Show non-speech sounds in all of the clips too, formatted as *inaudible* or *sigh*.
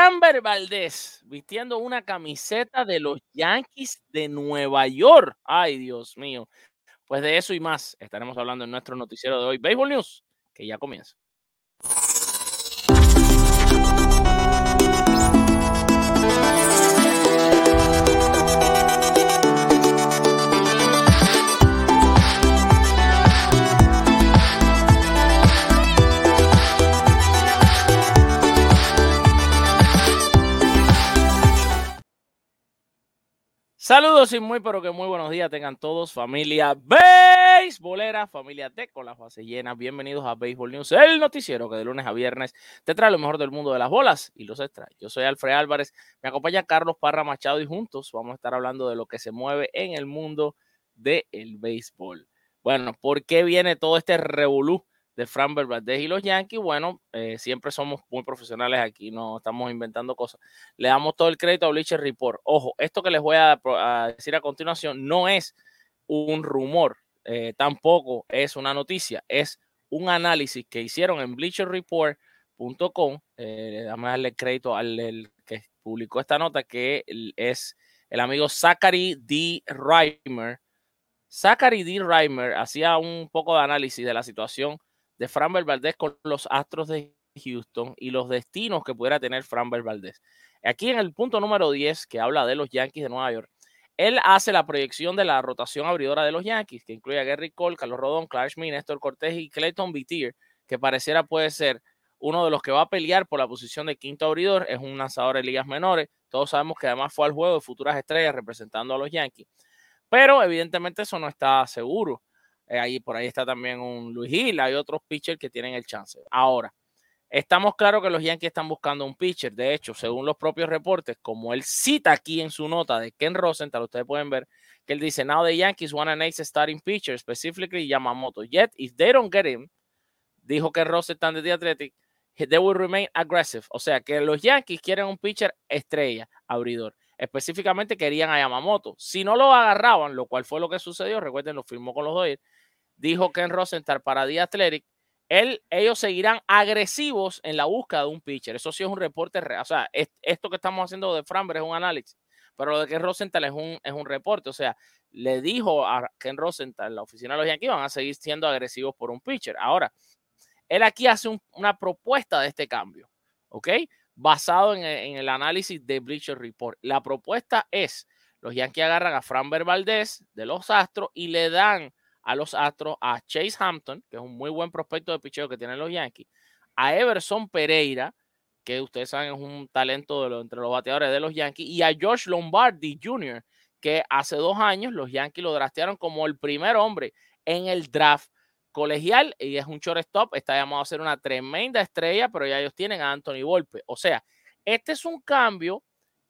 Framber Valdés vistiendo una camiseta de los Yankees de Nueva York. Ay, Dios mío. Pues de eso y más estaremos hablando en nuestro noticiero de hoy, Baseball News, que ya comienza. Saludos y muy, pero que muy buenos días tengan todos, familia beisbolera, familia T con las bases llenas. Bienvenidos a Baseball News, el noticiero que de lunes a viernes te trae lo mejor del mundo de las bolas y los extrae. Yo soy Alfred Álvarez, me acompaña Carlos Parra Machado y juntos vamos a estar hablando de lo que se mueve en el mundo del béisbol. Bueno, ¿por qué viene todo este revolú de Fran Valdez y los Yankees, bueno, eh, siempre somos muy profesionales aquí, no estamos inventando cosas. Le damos todo el crédito a Bleacher Report. Ojo, esto que les voy a, decir a continuación no es un rumor, eh, tampoco es una noticia, es un análisis que hicieron en bleacherreport.com. Eh, a darle crédito al que publicó esta nota, que es el amigo Zachary D. Reimer. Zachary D. Reimer hacía un poco de análisis de la situación de Framber Valdez con los Astros de Houston y los destinos que pudiera tener Framber Valdez. Aquí en el punto número 10, que habla de los Yankees de Nueva York, él hace la proyección de la rotación abridora de los Yankees, que incluye a Gary Cole, Carlos Rodón, Clark Schmidt, Néstor Cortés y Clayton Beatier, que pareciera puede ser uno de los que va a pelear por la posición de quinto abridor. Es un lanzador de ligas menores. Todos sabemos que además fue al juego de futuras estrellas representando a los Yankees. Pero evidentemente eso no está seguro. Eh, ahí, por ahí está también un Luis Gil, hay otros pitchers que tienen el chance. Ahora, estamos claros que los Yankees están buscando un pitcher. De hecho, según los propios reportes, como él cita aquí en su nota de Ken Rosenthal, ustedes pueden ver que él dice, now the Yankees want an ace starting pitcher, specifically Yamamoto. Yet, if they don't get him, dijo que Rosenthal de The Athletic, they will remain aggressive. O sea, que los Yankees quieren un pitcher estrella, abridor. Específicamente querían a Yamamoto. Si no lo agarraban, lo cual fue lo que sucedió, recuerden, lo firmó con los Dodgers, dijo Ken Rosenthal para The Athletic, él, ellos seguirán agresivos en la búsqueda de un pitcher. Eso sí es un reporte real. O sea, esto que estamos haciendo de Framber es un análisis, pero lo de Ken Rosenthal es un, es un reporte. O sea, le dijo a Ken Rosenthal, la oficina de los Yankees, van a seguir siendo agresivos por un pitcher. Ahora, él aquí hace una propuesta de este cambio, ¿ok? Basado en, en, el análisis de Bleacher Report. La propuesta es, los Yankees agarran a Framber Valdez de los Astros y le dan a los Astros, a Chase Hampton, que es un muy buen prospecto de picheo que tienen los Yankees, a Everson Pereira, que ustedes saben es un talento entre los bateadores de los Yankees, y a Josh Lombardi Jr., que hace dos años los Yankees lo draftearon como el primer hombre en el draft colegial y es un shortstop, está llamado a ser una tremenda estrella, pero ya ellos tienen a Anthony Volpe. O sea, este es un cambio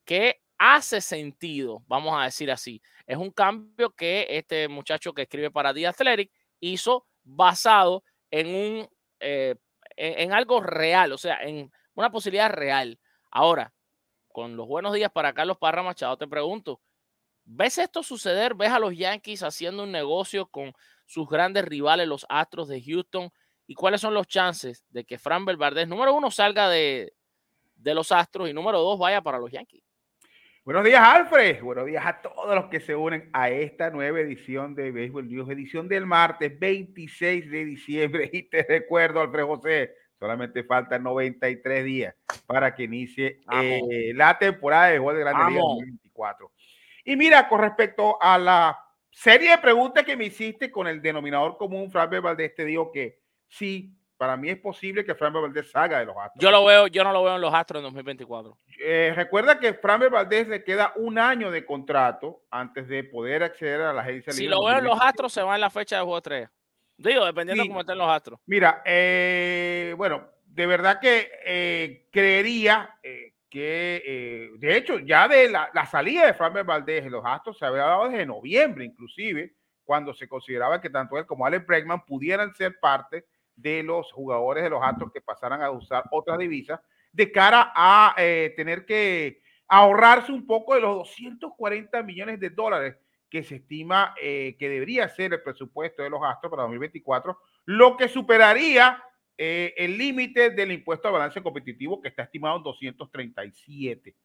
que hace sentido, vamos a decir así. Es un cambio que este muchacho que escribe para The Athletic hizo basado en un eh, en, algo real, o sea, en una posibilidad real. Ahora, con los buenos días para Carlos Parra Machado, te pregunto, ¿ves esto suceder? ¿Ves a los Yankees haciendo un negocio con sus grandes rivales, los Astros de Houston? ¿Y cuáles son los chances de que Fran Valdez, número uno, salga de, de los Astros y número dos, vaya para los Yankees? Buenos días, Alfred. Buenos días a todos los que se unen a esta nueva edición de Béisbol News, edición del martes 26 de diciembre. *laughs* Y te recuerdo, Alfred José, solamente faltan 93 días para que inicie eh, la temporada de Juego de Grande Liga 2024. Y mira, con respecto a la serie de preguntas que me hiciste con el denominador común, Fran Valdés, te digo que sí, para mí es posible que Framber Valdez salga de los Astros. Yo lo veo, yo no lo veo en los Astros en 2024. Eh, recuerda que Framber Valdez le queda un año de contrato antes de poder acceder a la agencia Si lo veo en los Astros, se va en la fecha de juego 3. Digo, dependiendo de cómo estén los Astros. Mira, eh, bueno, de verdad que eh, creería que, de hecho, ya de la, salida de Framber Valdez en los Astros se había dado desde noviembre, inclusive, cuando se consideraba que tanto él como Alex Bregman pudieran ser parte de los jugadores de los Astros que pasaran a usar otras divisas de cara a eh, tener que ahorrarse un poco de los 240 millones de dólares que se estima eh, que debería ser el presupuesto de los Astros para 2024, lo que superaría eh, el límite del impuesto al balance competitivo que está estimado en 237.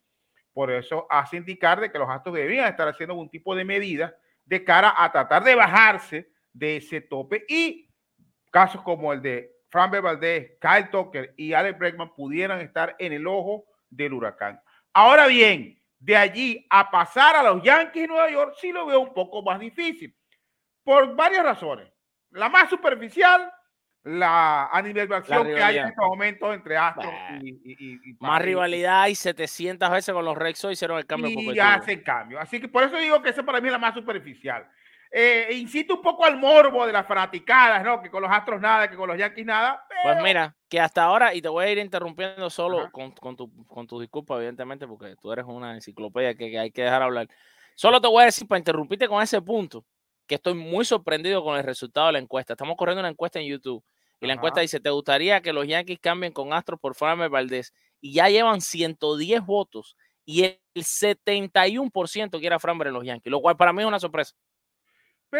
Por eso hace indicar de que los Astros deberían estar haciendo algún tipo de medida de cara a tratar de bajarse de ese tope y casos como el de Framber Valdez, Kyle Tucker y Alex Bregman pudieran estar en el ojo del huracán. Ahora bien, de allí a pasar a los Yankees de Nueva York sí lo veo un poco más difícil por varias razones. La más superficial, la animación que hay en estos momentos entre Astros y, Más rivalidad y 700 veces con los Rexos hicieron el cambio. Y hacen cambio. Así que por eso digo que esa para mí es la más superficial. Eh, incita un poco al morbo de las fanaticadas, ¿no? Que con los Astros nada, que con los Yankees nada. Pues mira, que hasta ahora, y te voy a ir interrumpiendo solo con, con, tu, con tu disculpa, evidentemente, porque tú eres una enciclopedia que, que hay que dejar hablar. Solo te voy a decir para interrumpirte con ese punto, que estoy muy sorprendido con el resultado de la encuesta. Estamos corriendo una encuesta en YouTube y la encuesta dice, ¿te gustaría que los Yankees cambien con Astros por Farmer Valdés? Y ya llevan 110 votos y el 71% quiere a Framber en los Yankees, lo cual para mí es una sorpresa.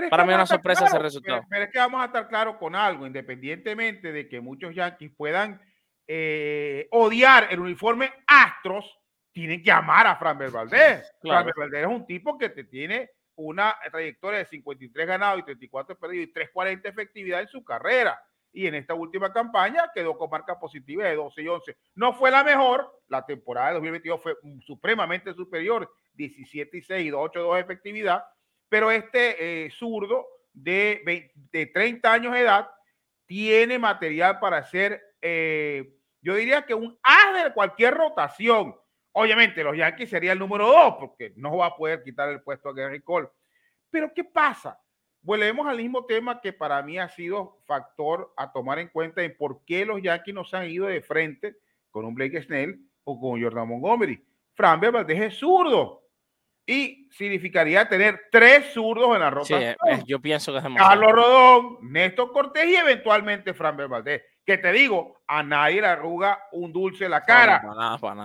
Para mí es una sorpresa ese resultado. Pero, es que vamos a estar claros con algo, independientemente de que muchos Yankees puedan eh, odiar el uniforme Astros, tienen que amar a Framber Valdés. Framber Valdés es un tipo que te tiene una trayectoria de 53 ganados y 34 perdidos y 340 efectividad en su carrera y en esta última campaña quedó con marca positiva de 12 y 11. No fue la mejor, la temporada de 2022 fue supremamente superior, 17 y 6 y 8 2 efectividad, pero este eh, zurdo de, de 30 años de edad tiene material para ser, eh, yo diría que un as de cualquier rotación. Obviamente los Yankees sería el número 2 porque no va a poder quitar el puesto a Gary Cole. Pero ¿qué pasa? Volvemos al mismo tema que para mí ha sido factor a tomar en cuenta en por qué los Yankees no se han ido de frente con un Blake Snell o con Jordan Montgomery. Fran Valdez es zurdo y significaría tener tres zurdos en la ropa. Sí, yo pienso que es Carlos Rodón, Néstor Cortés y eventualmente Fran Valdez. Que te digo, a nadie le arruga un dulce la cara.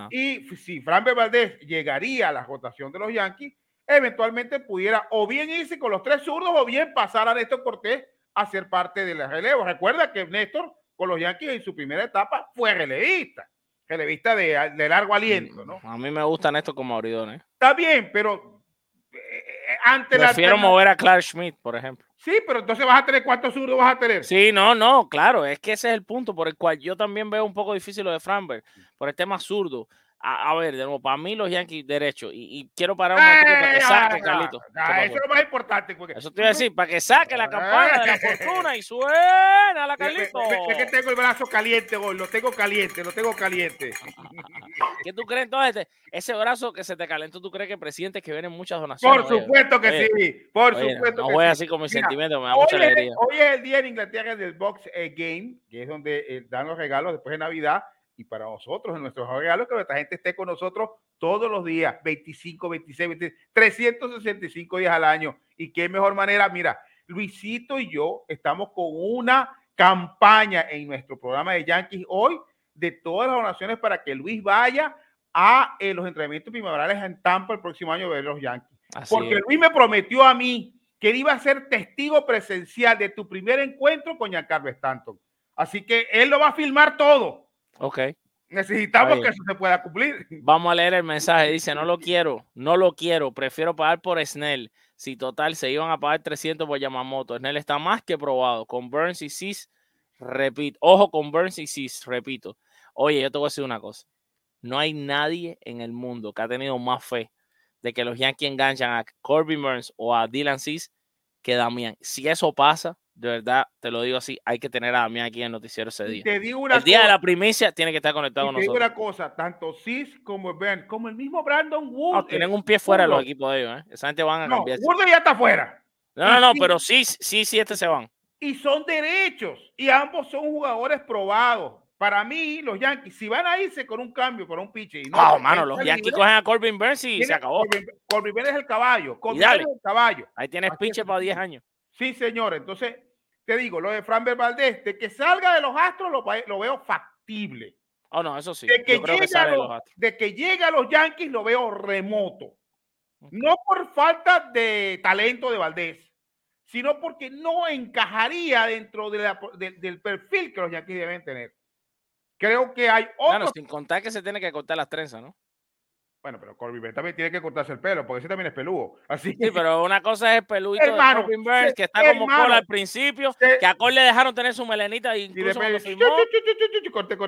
Y si Fran Valdez llegaría a la rotación de los Yankees, eventualmente pudiera o bien irse con los tres zurdos o bien pasar a Néstor Cortés a ser parte de la relevo. Recuerda que Néstor con los Yankees en su primera etapa fue relevista, relevista de, de largo aliento, ¿no? A mí me gusta Néstor como abridor, ¿eh? Está bien, pero eh, eh, Prefiero mover a Clark Schmidt, por ejemplo. Sí, pero entonces vas a tener cuántos zurdos vas a tener. Sí, no, no, claro, es que ese es el punto por el cual yo también veo un poco difícil lo de Framberg, por el tema zurdo a, ver, de nuevo, para mí los Yankees derecho. Y, quiero parar un momento para que eh, saque, Carlito. eso es lo más importante. Porque... Eso te iba a decir, para que saque la campana de la fortuna y suena la *laughs* Carlito. Es que tengo el brazo caliente hoy, lo tengo caliente, lo tengo caliente. *laughs* ¿Qué tú crees entonces? Ese brazo que se te calentó, ¿tú crees que presidente que vienen muchas donaciones? Por supuesto que sí, por supuesto. No voy así como mi sentimiento, me da mucha alegría. Hoy es el día en Inglaterra del Box eh, Game, que es donde eh, dan los regalos después de Navidad y para nosotros, en nuestros regalos, que nuestra gente esté con nosotros todos los días, 25, 26, 26, 365 días al año. Y qué mejor manera, mira, Luisito y yo estamos con una campaña en nuestro programa de Yankees hoy de todas las donaciones para que Luis vaya a eh, los entrenamientos primaverales en Tampa el próximo año de ver los Yankees. Porque Luis me prometió a mí que iba a ser testigo presencial de tu primer encuentro con Giancarlo Stanton. Así que él lo va a filmar todo. Ok. Necesitamos que eso se pueda cumplir. *laughs* Vamos a leer el mensaje. Dice, no lo quiero, no lo quiero. Prefiero pagar por Snell. Si total se iban a pagar 300 por Yamamoto. Snell está más que probado. Con Burns y Cis, repito. Ojo con Burns y Cis, repito. Oye, yo te voy a decir una cosa. No hay nadie en el mundo que ha tenido más fe de que los Yankees enganchan a Corbin Burns o a Dylan Cis que Damián. Si eso pasa, de verdad, te lo digo así, hay que tener a Damián aquí en el noticiero ese día. Te digo una el día de la primicia tiene que estar conectado con nosotros. Te digo una cosa, tanto Cis como Ben, como el mismo Brandon Wood. tienen un pie fuera los equipos de ellos, ¿eh? Esa gente van a no, cambiar. Wood ya está fuera. No, no, no, pero sí, sí, sí, este se van. Y son derechos, y ambos son jugadores probados. Para mí, los Yankees, si van a irse con un cambio, con un pitch. No, mano, los Yankees cogen a Corbin Burns y se acabó. Corbin, Burns es el caballo. Corbin es el caballo. Ahí tienes pinche para 10 años. Sí, señor. Entonces, te digo, lo de Fran Valdés, de que salga de los Astros lo, veo factible. Oh, no, eso sí. De que, llegue a los, de que llegue a los Yankees lo veo remoto. No por falta de talento de Valdés, sino porque no encajaría dentro de la, de, del perfil que los Yankees deben tener. Creo que hay otros. Bueno, sin contar que se tiene que cortar las trenzas, ¿no? Bueno, pero Corbin también tiene que cortarse el pelo, porque ese también es peludo. Así sí, pero una cosa es el peludito de Corbin Burns, que está como cola al principio, que a Cole le dejaron tener su melenita incluso cuando firmó.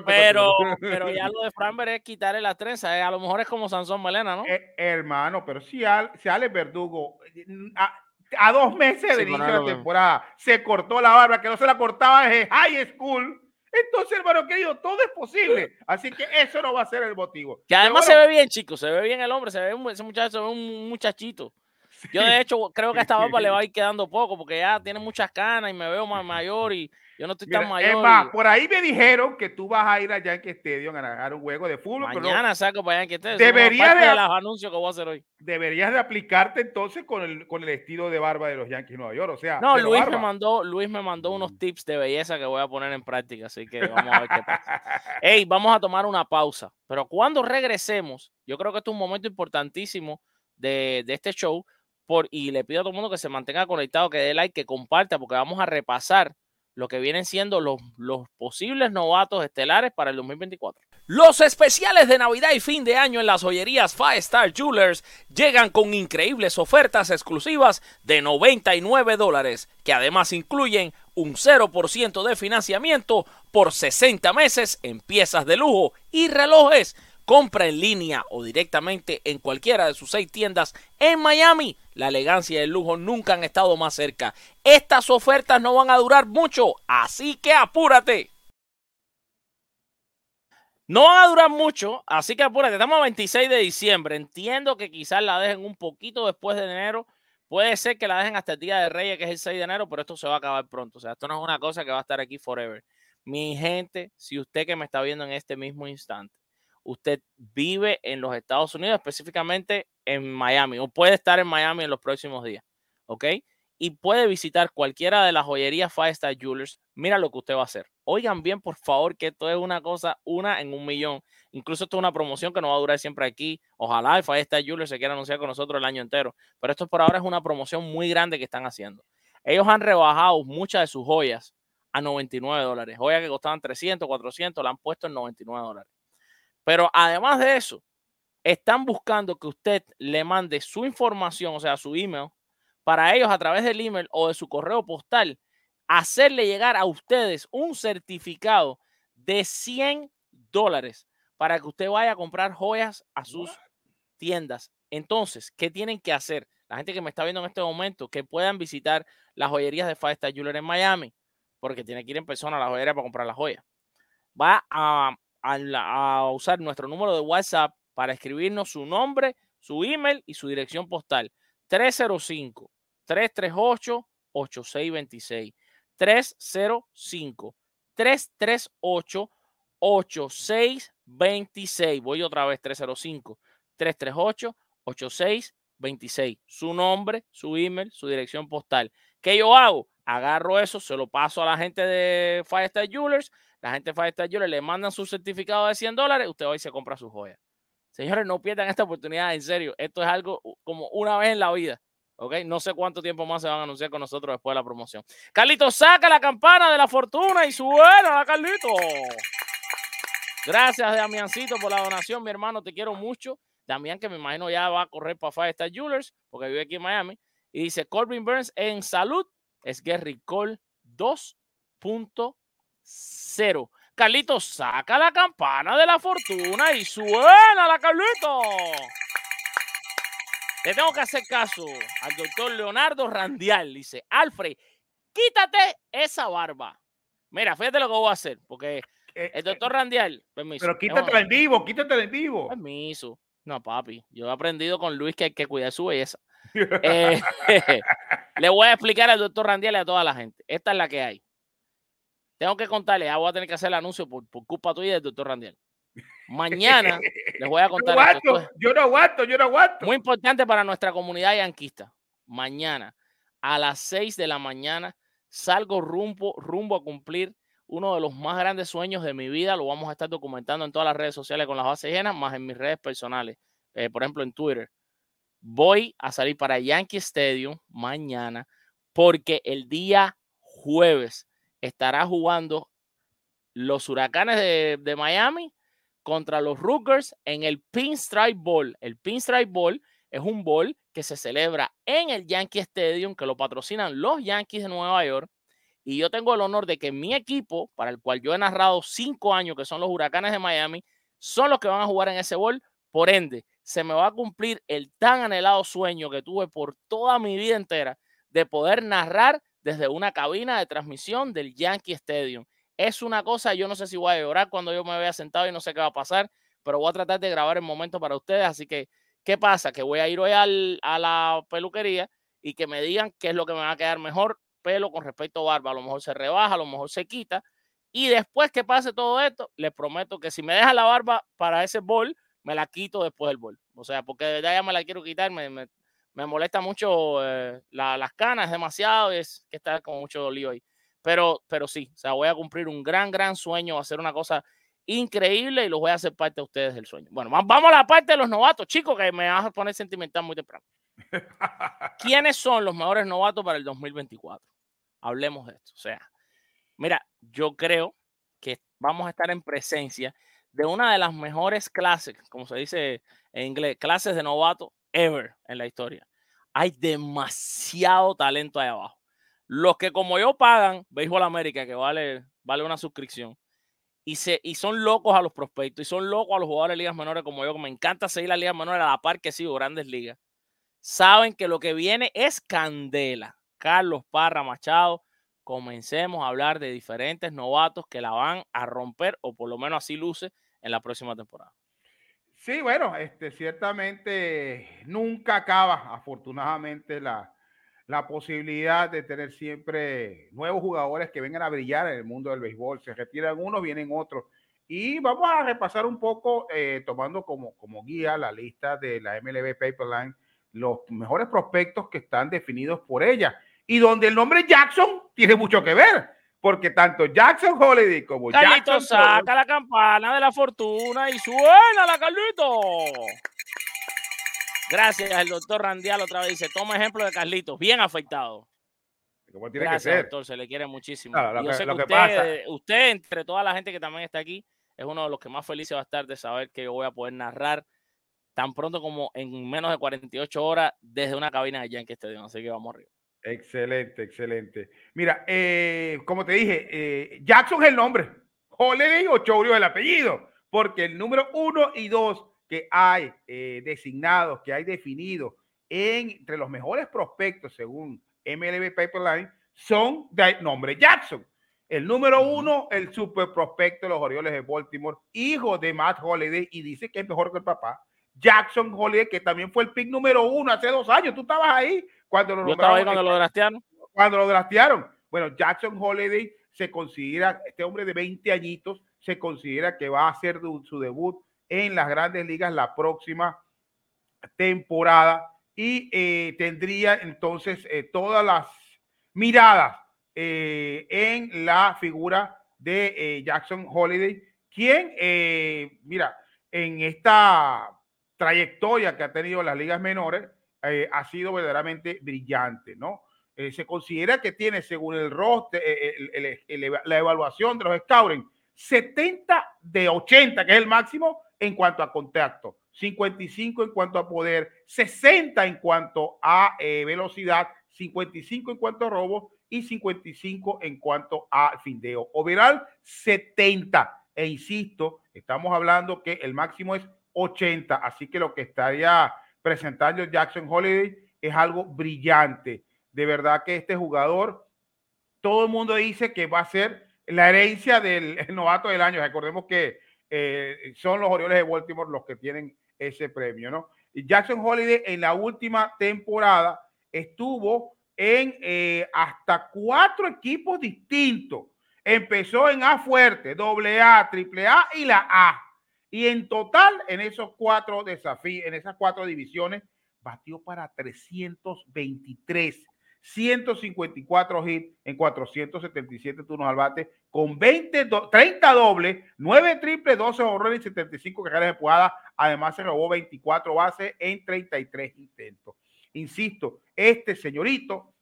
pero, pero ya lo de Framber es quitarle la trenza. Eh, a lo mejor es como Sansón Melena, ¿no? Eh, hermano, pero si, al, si Ale Verdugo a, a, dos meses de inicio de la temporada se cortó la barba, que no se la cortaba desde high school entonces, hermano querido, todo es posible. Así que eso no va a ser el motivo. Que además se ve bien, chicos. Se ve bien el hombre. Se ve ese muchacho, se ve un muchachito. Yo, de hecho, creo que a esta barba le va a *laughs* ir quedando poco porque ya tiene muchas canas y me veo más mayor y yo no estoy tan mayor. Es más, por ahí me dijeron que tú vas a ir a Yankee Stadium a ganar un juego de fútbol. Mañana saco para Yankee Stadium. Deberías de, de los anuncios que voy a hacer hoy. Deberías de aplicarte entonces con el, con el estilo de barba de los Yankees Nueva York. O sea, no, Luis me, mandó, Luis me mandó unos tips de belleza que voy a poner en práctica. Así que vamos a ver qué pasa. *laughs* Ey, vamos a tomar una pausa. Pero cuando regresemos, yo creo que este es un momento importantísimo de, de este show. Y le pido a todo el mundo que se mantenga conectado, que dé like, que comparta, porque vamos a repasar lo que vienen siendo los, los posibles novatos estelares para el 2024. Los especiales de Navidad y fin de año en las joyerías Five Star Jewelers llegan con increíbles ofertas exclusivas de 99 dólares, que además incluyen un 0% de financiamiento por 60 meses en piezas de lujo y relojes Compra en línea o directamente en cualquiera de sus seis tiendas en Miami. La elegancia y el lujo nunca han estado más cerca. Estas ofertas no van a durar mucho, así que apúrate. No van a durar mucho, así que apúrate. Estamos a 26 de diciembre. Entiendo que quizás la dejen un poquito después de enero. Puede ser que la dejen hasta el día de Reyes, que es el 6 de enero, pero esto se va a acabar pronto. O sea, esto no es una cosa que va a estar aquí forever. Mi gente, si usted que me está viendo en este mismo instante usted vive en los Estados Unidos, específicamente en Miami, o puede estar en Miami en los próximos días, ¿ok? Y puede visitar cualquiera de las joyerías Five Star Jewelers. Mira lo que usted va a hacer. Oigan bien, por favor, que esto es una cosa, una en un millón. Incluso esto es una promoción que no va a durar siempre aquí. Ojalá Five Star Jewelers se quiera anunciar con nosotros el año entero. Pero esto por ahora es una promoción muy grande que están haciendo. Ellos han rebajado muchas de sus joyas a 99 dólares. Joyas que costaban 300, 400, la han puesto en 99 dólares. Pero además de eso, están buscando que usted le mande su información, o sea, su email, para ellos a través del email o de su correo postal, hacerle llegar a ustedes un certificado de 100 dólares para que usted vaya a comprar joyas a sus tiendas. Entonces, ¿qué tienen que hacer? La gente que me está viendo en este momento, que puedan visitar las joyerías de Five Star Jeweler en Miami, porque tiene que ir en persona a la joyería para comprar la joya. Va a a, usar nuestro número de WhatsApp para escribirnos su nombre, su email y su dirección postal. 305 338 8626 305 338 8626 Voy otra vez 305 338 8626 Su nombre, su email, su dirección postal. ¿Qué yo hago? Agarro eso, se lo paso a la gente de Firestar Jewelers la gente de Five Star le mandan su certificado de 100 dólares, usted va y se compra su joya. Señores, no pierdan esta oportunidad, en serio. Esto es algo como una vez en la vida. ¿ok? No sé cuánto tiempo más se van a anunciar con nosotros después de la promoción. Carlito, saca la campana de la fortuna y suena, Carlito. Gracias, Damiancito, por la donación, mi hermano, te quiero mucho. Damián, que me imagino ya va a correr para Five Star Jewelers, porque vive aquí en Miami. Y dice, Corbin Burns en salud es Gary Cole 2.0 cero. Carlitos, saca la campana de la fortuna y suena la Carlito. Le tengo que hacer caso al doctor Leonardo Randial. Dice, Alfred, quítate esa barba. Mira, fíjate lo que voy a hacer, porque eh, el doctor eh, Randial, permiso. Pero quítate en vivo, quítate en vivo. Permiso. No, papi, yo he aprendido con Luis que hay que cuidar su belleza. *laughs* Eh, *laughs* le voy a explicar al doctor Randial y a toda la gente. Esta es la que hay. Tengo que contarles, ya voy a tener que hacer el anuncio por, culpa tuya del doctor Randiel. Mañana *laughs* les voy a contar. Yo no aguanto, yo no aguanto. Muy importante para nuestra comunidad yanquista. Mañana a las 6 de la mañana salgo rumbo, rumbo a cumplir uno de los más grandes sueños de mi vida. Lo vamos a estar documentando en todas las redes sociales con las bases llenas, más en mis redes personales. Eh, por ejemplo, en Twitter. Voy a salir para Yankee Stadium mañana porque el día jueves estará jugando los huracanes de, Miami contra los Rookers en el Pinstripe Bowl. El Pinstripe Bowl es un bowl que se celebra en el Yankee Stadium, que lo patrocinan los Yankees de Nueva York. Y yo tengo el honor de que mi equipo, para el cual yo he narrado cinco años, que son los Huracanes de Miami, son los que van a jugar en ese bowl. Por ende, se me va a cumplir el tan anhelado sueño que tuve por toda mi vida entera de poder narrar desde una cabina de transmisión del Yankee Stadium. Es una cosa, yo no sé si voy a llorar cuando yo me vea sentado y no sé qué va a pasar, pero voy a tratar de grabar el momento para ustedes. Así que, ¿qué pasa? Que voy a ir hoy a la peluquería y que me digan qué es lo que me va a quedar mejor pelo con respecto a barba. A lo mejor se rebaja, a lo mejor se quita. Y después que pase todo esto, les prometo que si me deja la barba para ese bol, me la quito después del bol. O sea, porque ya, ya me la quiero quitar, me, me, molesta mucho eh, las canas, es demasiado, es que está con mucho lío ahí. Pero, pero sí, o sea, voy a cumplir un gran, gran sueño, hacer una cosa increíble y los voy a hacer parte de ustedes del sueño. Bueno, vamos a la parte de los novatos, chicos, que me vas a poner sentimental muy temprano. *laughs* ¿Quiénes son los mejores novatos para el 2024? Hablemos de esto. O sea, mira, yo creo que vamos a estar en presencia de una de las mejores clases, como se dice en inglés, clases de novato ever en la historia. Hay demasiado talento ahí abajo. Los que como yo pagan Béisbol América, que vale, vale una suscripción, y, se, y son locos a los prospectos, y son locos a los jugadores de ligas menores como yo, que me encanta seguir las ligas menores a la par que sigo grandes ligas, saben que lo que viene es candela. Carlos Parra Machado, comencemos a hablar de diferentes novatos que la van a romper, o por lo menos así luce, en la próxima temporada. Sí, bueno, este, ciertamente nunca acaba, afortunadamente, la, la posibilidad de tener siempre nuevos jugadores que vengan a brillar en el mundo del béisbol. Se retiran unos, vienen otros. Y vamos a repasar un poco, eh, tomando como, como guía la lista de la MLB Paperline, los mejores prospectos que están definidos por ella. Y donde el nombre Jackson tiene mucho que ver, porque tanto Jackson Holiday como Carlito Jackson. saca la campana de la fortuna y suena la Carlito. Gracias, el doctor Randial otra vez dice, toma ejemplo de Carlitos, bien afectado. Gracias, doctor, se le quiere muchísimo. yo sé que, usted, entre toda la gente que también está aquí, es uno de los que más felices va a estar de saber que yo voy a poder narrar tan pronto como en menos de 48 horas desde una cabina de Yankee Stadium. Así que vamos arriba. Excelente, excelente. Mira, eh, como te dije, eh, Jackson es el nombre, Holiday o Chourio es el apellido, porque el número uno y dos que hay eh, designados, que hay definidos entre los mejores prospectos según MLB Pipeline son de nombre Jackson. El número uno, el super prospecto de los Orioles de Baltimore, hijo de Matt Holiday, y dice que es mejor que el papá. Jackson Holiday, que también fue el pick número uno hace dos años. Tú estabas ahí cuando lo, Yo estaba ahí cuando lo draftearon. Cuando lo draftearon. Bueno, Jackson Holiday se considera, este hombre de 20 añitos, se considera que va a hacer su debut en las grandes ligas la próxima temporada y eh, tendría entonces eh, todas las miradas eh, en la figura de Jackson Holiday, quien, mira, en esta trayectoria que ha tenido las ligas menores, ha sido verdaderamente brillante, ¿no? se considera que tiene, según el roster, la evaluación de los scouting, 70 de 80, que es el máximo, en cuanto a contacto, 55 en cuanto a poder, 60 en cuanto a eh, velocidad, 55 en cuanto a robo y 55 en cuanto a findeo. Overall, 70. E insisto, estamos hablando que el máximo es 80, así que lo que estaría presentando Jackson Holiday es algo brillante. De verdad que este jugador, todo el mundo dice que va a ser la herencia del *laughs* novato del año. Recordemos que eh, son los Orioles de Baltimore los que tienen ese premio, ¿no? Jackson Holiday en la última temporada estuvo en eh, hasta cuatro equipos distintos. Empezó en A fuerte, doble A, triple A y la A. Y en total, en esos cuatro desafíos, en esas cuatro divisiones, batió para 323 154 hits en 477 turnos al bate, con 20, 30 dobles, 9 triples, 12 horrores y 75 carreras empujadas. Además, se robó 24 bases en 33 intentos. Insisto, este señorito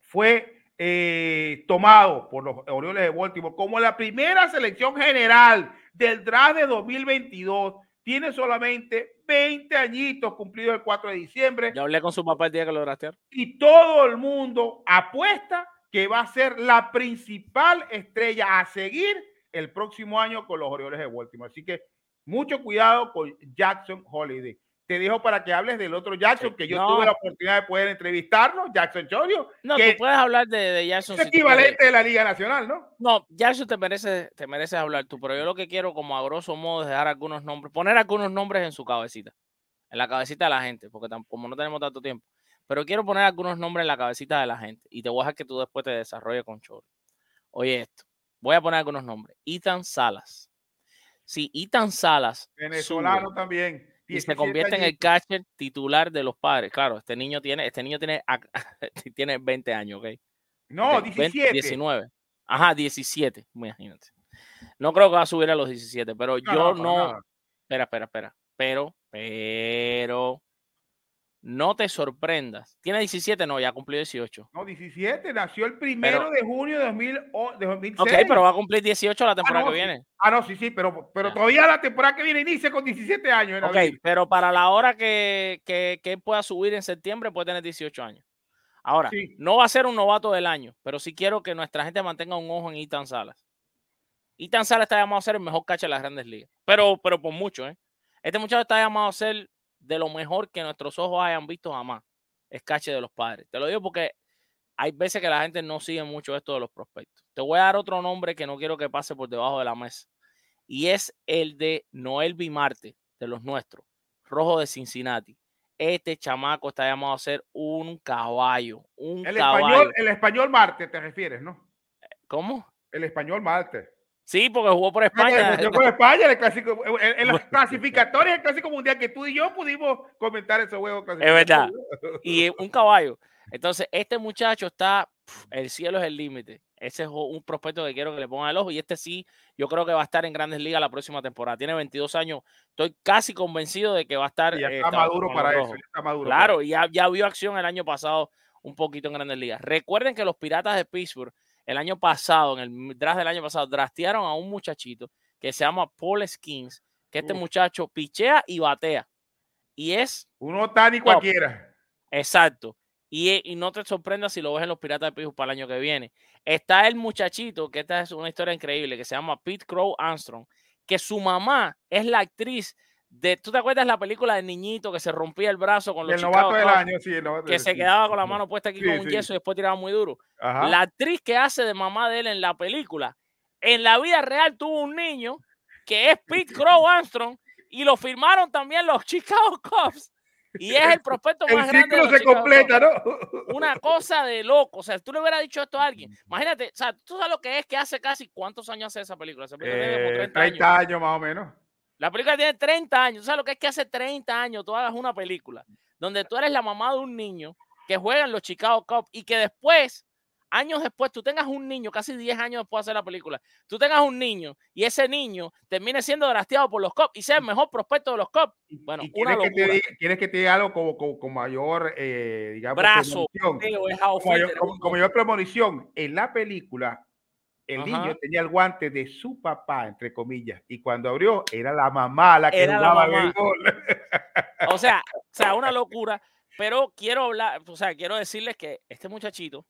fue eh, tomado por los Orioles de Baltimore como la primera selección general del draft de 2022. Tiene solamente 20 añitos cumplidos el 4 de diciembre. Ya hablé con su papá el día que lo draftearon. Y todo el mundo apuesta que va a ser la principal estrella a seguir el próximo año con los Orioles de Baltimore. Así que mucho cuidado con Jackson Holiday te dejo para que hables del otro Jackson, que yo tuve la oportunidad de poder entrevistarlo, Jackson Chorio. No, que tú puedes hablar de, de Jackson. Es equivalente de la Liga Nacional, ¿no? No, Jackson te merece, te mereces hablar tú, pero yo lo que quiero, como a grosso modo, es dejar algunos nombres, poner algunos nombres en su cabecita, en la cabecita de la gente, porque como no tenemos tanto tiempo, pero quiero poner algunos nombres en la cabecita de la gente y te voy a dejar que tú después te desarrolles con Chorio. Oye, esto, voy a poner algunos nombres. Ethan Salas. Sí, Ethan Salas. Venezolano también y se convierte en el catcher titular de los padres. Claro, este niño tiene, este niño tiene, *laughs* tiene 20 años, ¿ok? No, 17. 19. Ajá, 17, imagínate. No creo que va a subir a los 17, pero yo no. Espera, espera, espera. Pero, pero, no te sorprendas. ¿Tiene 17? No, ya cumplió 18. No, 17. Nació el primero de junio de, 2006. Ok, pero va a cumplir 18 la ah, temporada que viene. Ah, no, sí, sí, pero, pero todavía la temporada que viene inicia con 17 años. Ok, pero para la hora que, que, que, pueda subir en septiembre puede tener 18 años. Ahora, no va a ser un novato del año, pero sí quiero que nuestra gente mantenga un ojo en Ethan Salas. Ethan Salas está llamado a ser el mejor catcher de las grandes ligas, pero, pero por mucho, ¿eh? Este muchacho está llamado a ser de lo mejor que nuestros ojos hayan visto jamás. Es cache de los padres. Te lo digo porque hay veces que la gente no sigue mucho esto de los prospectos. Te voy a dar otro nombre que no quiero que pase por debajo de la mesa. Y es el de Noel Bimarte, de los nuestros, rojo de Cincinnati. Este chamaco está llamado a ser un caballo. Un el, caballo. Español, el español Marte, te refieres, ¿no? ¿Cómo? El español Marte. Sí, porque jugó por España. Yo por España, el clásico, en, *laughs* las clasificatorias del clásico mundial que tú y yo pudimos comentar ese juego. Es verdad. Y un *laughs* caballo. Entonces, este muchacho está, el cielo es el límite. Ese es un prospecto que quiero que le pongan el ojo. Y este sí, yo creo que va a estar en Grandes Ligas la próxima temporada. Tiene 22 años. Estoy casi convencido de que va a estar. ya eh, está maduro para eso. está maduro claro, y ya, ya vio acción el año pasado un poquito en Grandes Ligas. Recuerden que los Piratas de Pittsburgh el año pasado, en el draft del año pasado, draftearon a un muchachito que se llama Paul Skins, que este muchacho pichea y batea. Y es. Uno tan y cualquiera. Exacto. Y, y, no te sorprendas si lo ves en los Piratas de Pittsburgh para el año que viene. Está el muchachito, que esta es una historia increíble, que se llama Pete Crow Armstrong, que su mamá es la actriz ¿Tú te acuerdas la película del niñito que se rompía el brazo con los el novato del año, sí, que se quedaba con la mano puesta aquí con un yeso y después tiraba muy duro? La actriz que hace de mamá de él en la película, en la vida real tuvo un niño que es *laughs* Pete Crow Armstrong y lo firmaron también los *laughs* Chicago Cubs. Y es el prospecto más grande. El se completa, ¿no? Una cosa de loco. O sea, tú le hubieras dicho esto a alguien. Imagínate, o sea, tú sabes lo que es que hace casi cuántos años hace esa película. Esa película tiene como 30, eh, años más o menos. La película tiene 30 años. ¿Sabes lo que es que hace 30 años tú hagas una película donde tú eres la mamá de un niño que juega en los Chicago Cubs y que después, años después, tú tengas un niño, casi 10 años después de hacer la película, tú tengas un niño y ese niño termine siendo drafteado por los Cubs y sea el mejor prospecto de los Cubs? Bueno, una Que te ¿Quieres que te diga algo como, con mayor, eh, digamos, Brazo, como, mayor premonición? En la película, el niño tenía el guante de su papá, entre comillas, y cuando abrió era la mamá la que era jugaba el gol. *laughs* O sea, o sea, una locura. Pero quiero hablar, o sea, quiero decirles que este muchachito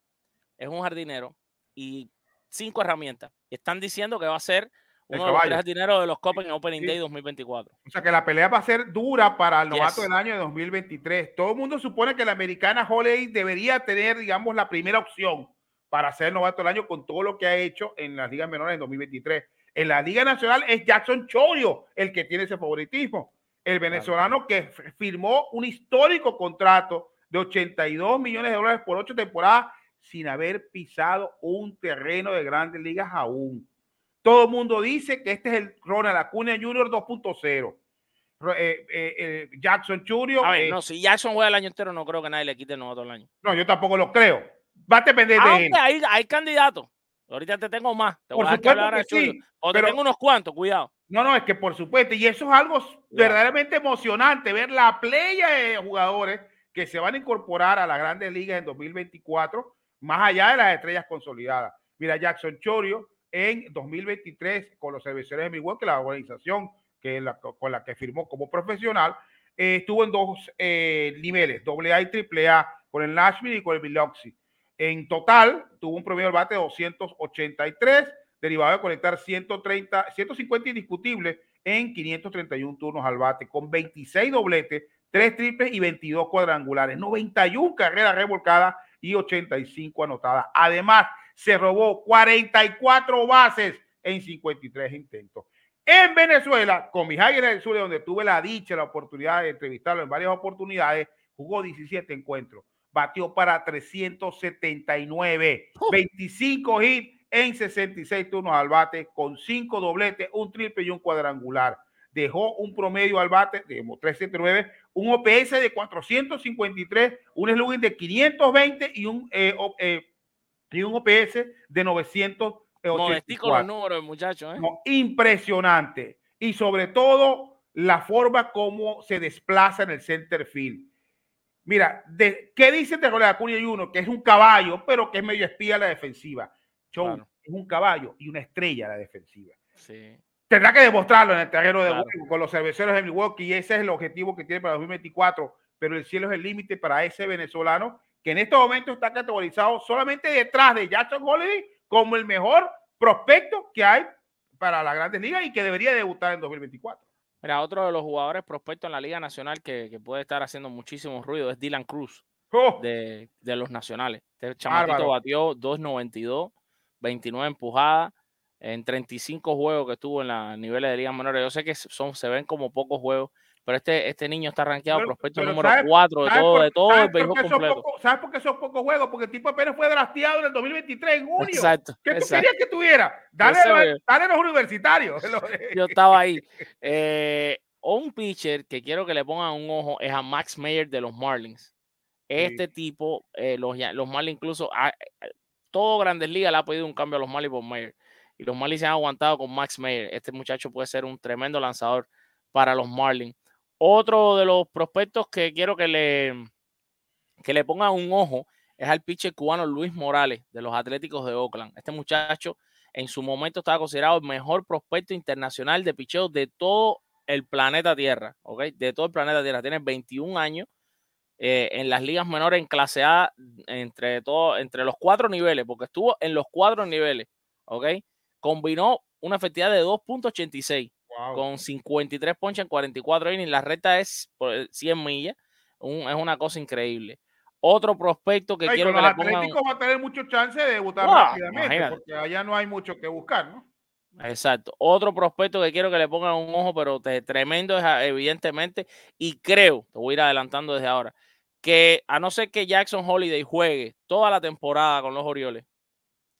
es un jardinero y cinco herramientas. Están diciendo que va a ser uno de los tres jardineros de los Copa en Opening Day 2024. O sea que la pelea va a ser dura para el novato del año de 2023. Todo el mundo supone que la americana Holiday debería tener, digamos, la primera opción para ser novato del año con todo lo que ha hecho en las ligas menores en 2023. En la Liga Nacional es Jackson Chorio el que tiene ese favoritismo. El venezolano que firmó un histórico contrato de 82 millones de dólares por ocho temporadas sin haber pisado un terreno de grandes ligas aún. Todo el mundo dice que este es el Ronald Acuña Jr. 2.0. Eh, eh, eh, Jackson Churio. A ver, no, si Jackson juega el año entero, no creo que nadie le quite el novato del año. No, yo tampoco lo creo va a depender de él. Hay, hay candidatos. Ahorita te tengo más. Te voy a que sí, o te tengo unos cuantos, cuidado. No, no, es que por supuesto, y eso es algo verdaderamente emocionante, ver la playa de jugadores que se van a incorporar a la Grandes Ligas en 2024 más allá de las estrellas consolidadas. Mira, Jackson Chorio en 2023 con los cerveceros de Milwaukee, la organización que la, con la que firmó como profesional, eh, estuvo en dos eh, niveles, AA y AAA, con el Nashville y con el Biloxi. En total, tuvo un promedio de bate de 283, derivado de conectar 130, 150 indiscutibles en 531 turnos al bate, con 26 dobletes, 3 triples y 22 cuadrangulares, 91 carreras revolcadas y 85 anotadas. Además, se robó 44 bases en 53 intentos. En Venezuela, con mi Águilas del Sur, donde tuve la dicha, la oportunidad de entrevistarlo en varias oportunidades, jugó 17 encuentros, batió para 379, 25 hits en 66 turnos al bate, con 5 dobletes, un triple y un cuadrangular. Dejó un promedio al bate de 379, un OPS de 453, un slugging de 520 y un, eh, eh, y un OPS de 900 Modestico los números, muchachos. ¿eh? impresionante. Y sobre todo, la forma como se desplaza en el center field. Mira, de, ¿qué dice de Acuña y uno? Que es un caballo, pero que es medio espía la defensiva. Show es un caballo y una estrella la defensiva. Sí. Tendrá que demostrarlo en el terreno de con los cerveceros de Milwaukee y ese es el objetivo que tiene para 2024. Pero el cielo es el límite para ese venezolano que en este momento está categorizado solamente detrás de Jackson Holiday como el mejor prospecto que hay para la Grandes Ligas y que debería debutar en 2024. Mira, otro de los jugadores prospectos en la Liga Nacional que, puede estar haciendo muchísimo ruido es Dylan Cruz oh. de, los Nacionales. Este chamatito batió 2.92, 29 empujadas en 35 juegos que estuvo en la niveles de ligas menores. Yo sé que son, se ven como pocos juegos, pero este, este niño está rankeado prospecto número 4 de todo, de todo el béisbol completo. ¿Sabes por qué son pocos juegos? Porque el tipo apenas fue drafteado en el 2023, en junio. Exacto. ¿Qué tú querías que tuviera? Dale, dale los universitarios. *laughs* Yo estaba ahí. Eh, un pitcher que quiero que le pongan un ojo es a Max Meyer de los Marlins. Este tipo, eh, los, los Marlins incluso, ah, eh, todo Grandes Ligas le ha pedido un cambio a los Marlins por Meyer. Y los Marlins se han aguantado con Max Meyer. Este muchacho puede ser un tremendo lanzador para los Marlins. Otro de los prospectos que quiero que le, que le un ojo es al pitcher cubano Luis Morales de los Atléticos de Oakland. Este muchacho en su momento estaba considerado el mejor prospecto internacional de picheo de todo el planeta Tierra, ¿ok? De todo el planeta Tierra. Tiene 21 años eh, en las ligas menores en clase A entre, todo, entre los cuatro niveles, porque estuvo en los cuatro niveles, ¿ok? Combinó una efectividad de 2.86 con 53 ponches en 44 innings. La recta es 100 millas. es una cosa increíble. Otro prospecto que quiero que le pongan... va a tener mucho chance de debutar rápidamente, porque allá no hay mucho que buscar, ¿no? Exacto. Otro prospecto que quiero que le pongan un ojo, pero tremendo, evidentemente, y creo, te voy a ir adelantando desde ahora, que a no ser que Jackson Holiday juegue toda la temporada con los Orioles,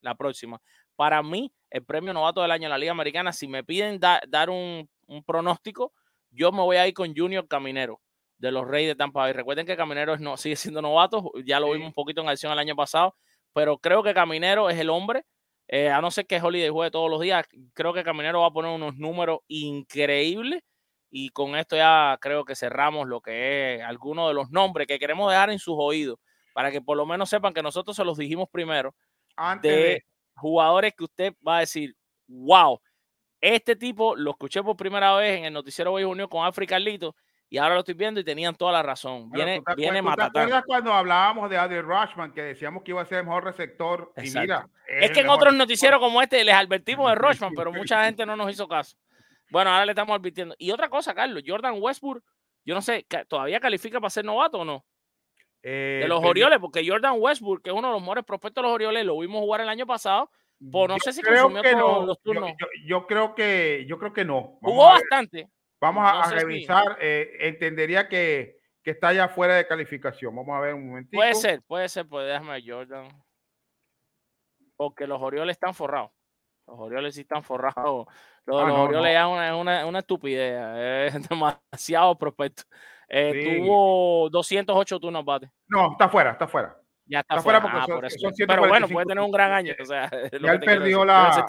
la próxima, para mí, el premio novato del año en la Liga Americana, si me piden dar un, pronóstico, yo me voy a ir con Junior Caminero de los Reyes de Tampa Bay. Recuerden que Caminero no, sigue siendo novato, ya lo vimos un poquito en acción el año pasado, pero creo que Caminero es el hombre. Eh, a no ser que Holiday juegue todos los días, creo que Caminero va a poner unos números increíbles y con esto ya creo que cerramos lo que es algunos de los nombres que queremos dejar en sus oídos para que por lo menos sepan que nosotros se los dijimos primero antes de, jugadores que usted va a decir, wow, este tipo lo escuché por primera vez en el noticiero Hoy Unión con África Lito y ahora lo estoy viendo y tenían toda la razón. Viene, viene ¿tú te cuando hablábamos de Adriel Rushman que decíamos que iba a ser el mejor receptor? Y mira, es, que en otros noticieros como este les advertimos de Rushman, pero mucha gente no nos hizo caso. Bueno, ahora le estamos advirtiendo. Y otra cosa, Carlos, Jordan Westbrook, yo no sé, ¿todavía califica para ser novato o no? De eh, los Orioles, porque Jordan Westbrook, que es uno de los mejores prospectos de los Orioles, lo vimos jugar el año pasado, pues no sé si consumió todos los turnos. Yo, creo que, yo creo que no. Jugó bastante. Vamos a, revisar. Eh, entendería que, que, está ya fuera de calificación. Vamos a ver un momentito. Puede ser, puede ser, pues déjame Jordan. Porque los Orioles están forrados. Los Orioles sí están forrados. Los, ah, Orioles es una, una, una, estupidez. *laughs* Es demasiado prospecto. Eh, tuvo 208 turnos bate. No, está fuera, está fuera. Ya está, fuera, porque ah, son, Pero bueno, puede tener un gran año. O sea, *laughs* ya él perdió, la,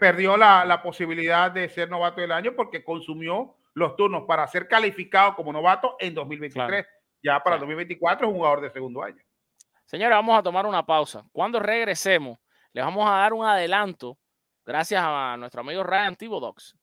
perdió la, la, posibilidad de ser novato del año porque consumió los turnos para ser calificado como novato en 2023. Ya para 2024 es un jugador de segundo año. Señores, vamos a tomar una pausa. Cuando regresemos, les vamos a dar un adelanto, gracias a nuestro amigo Ryan Tibodox,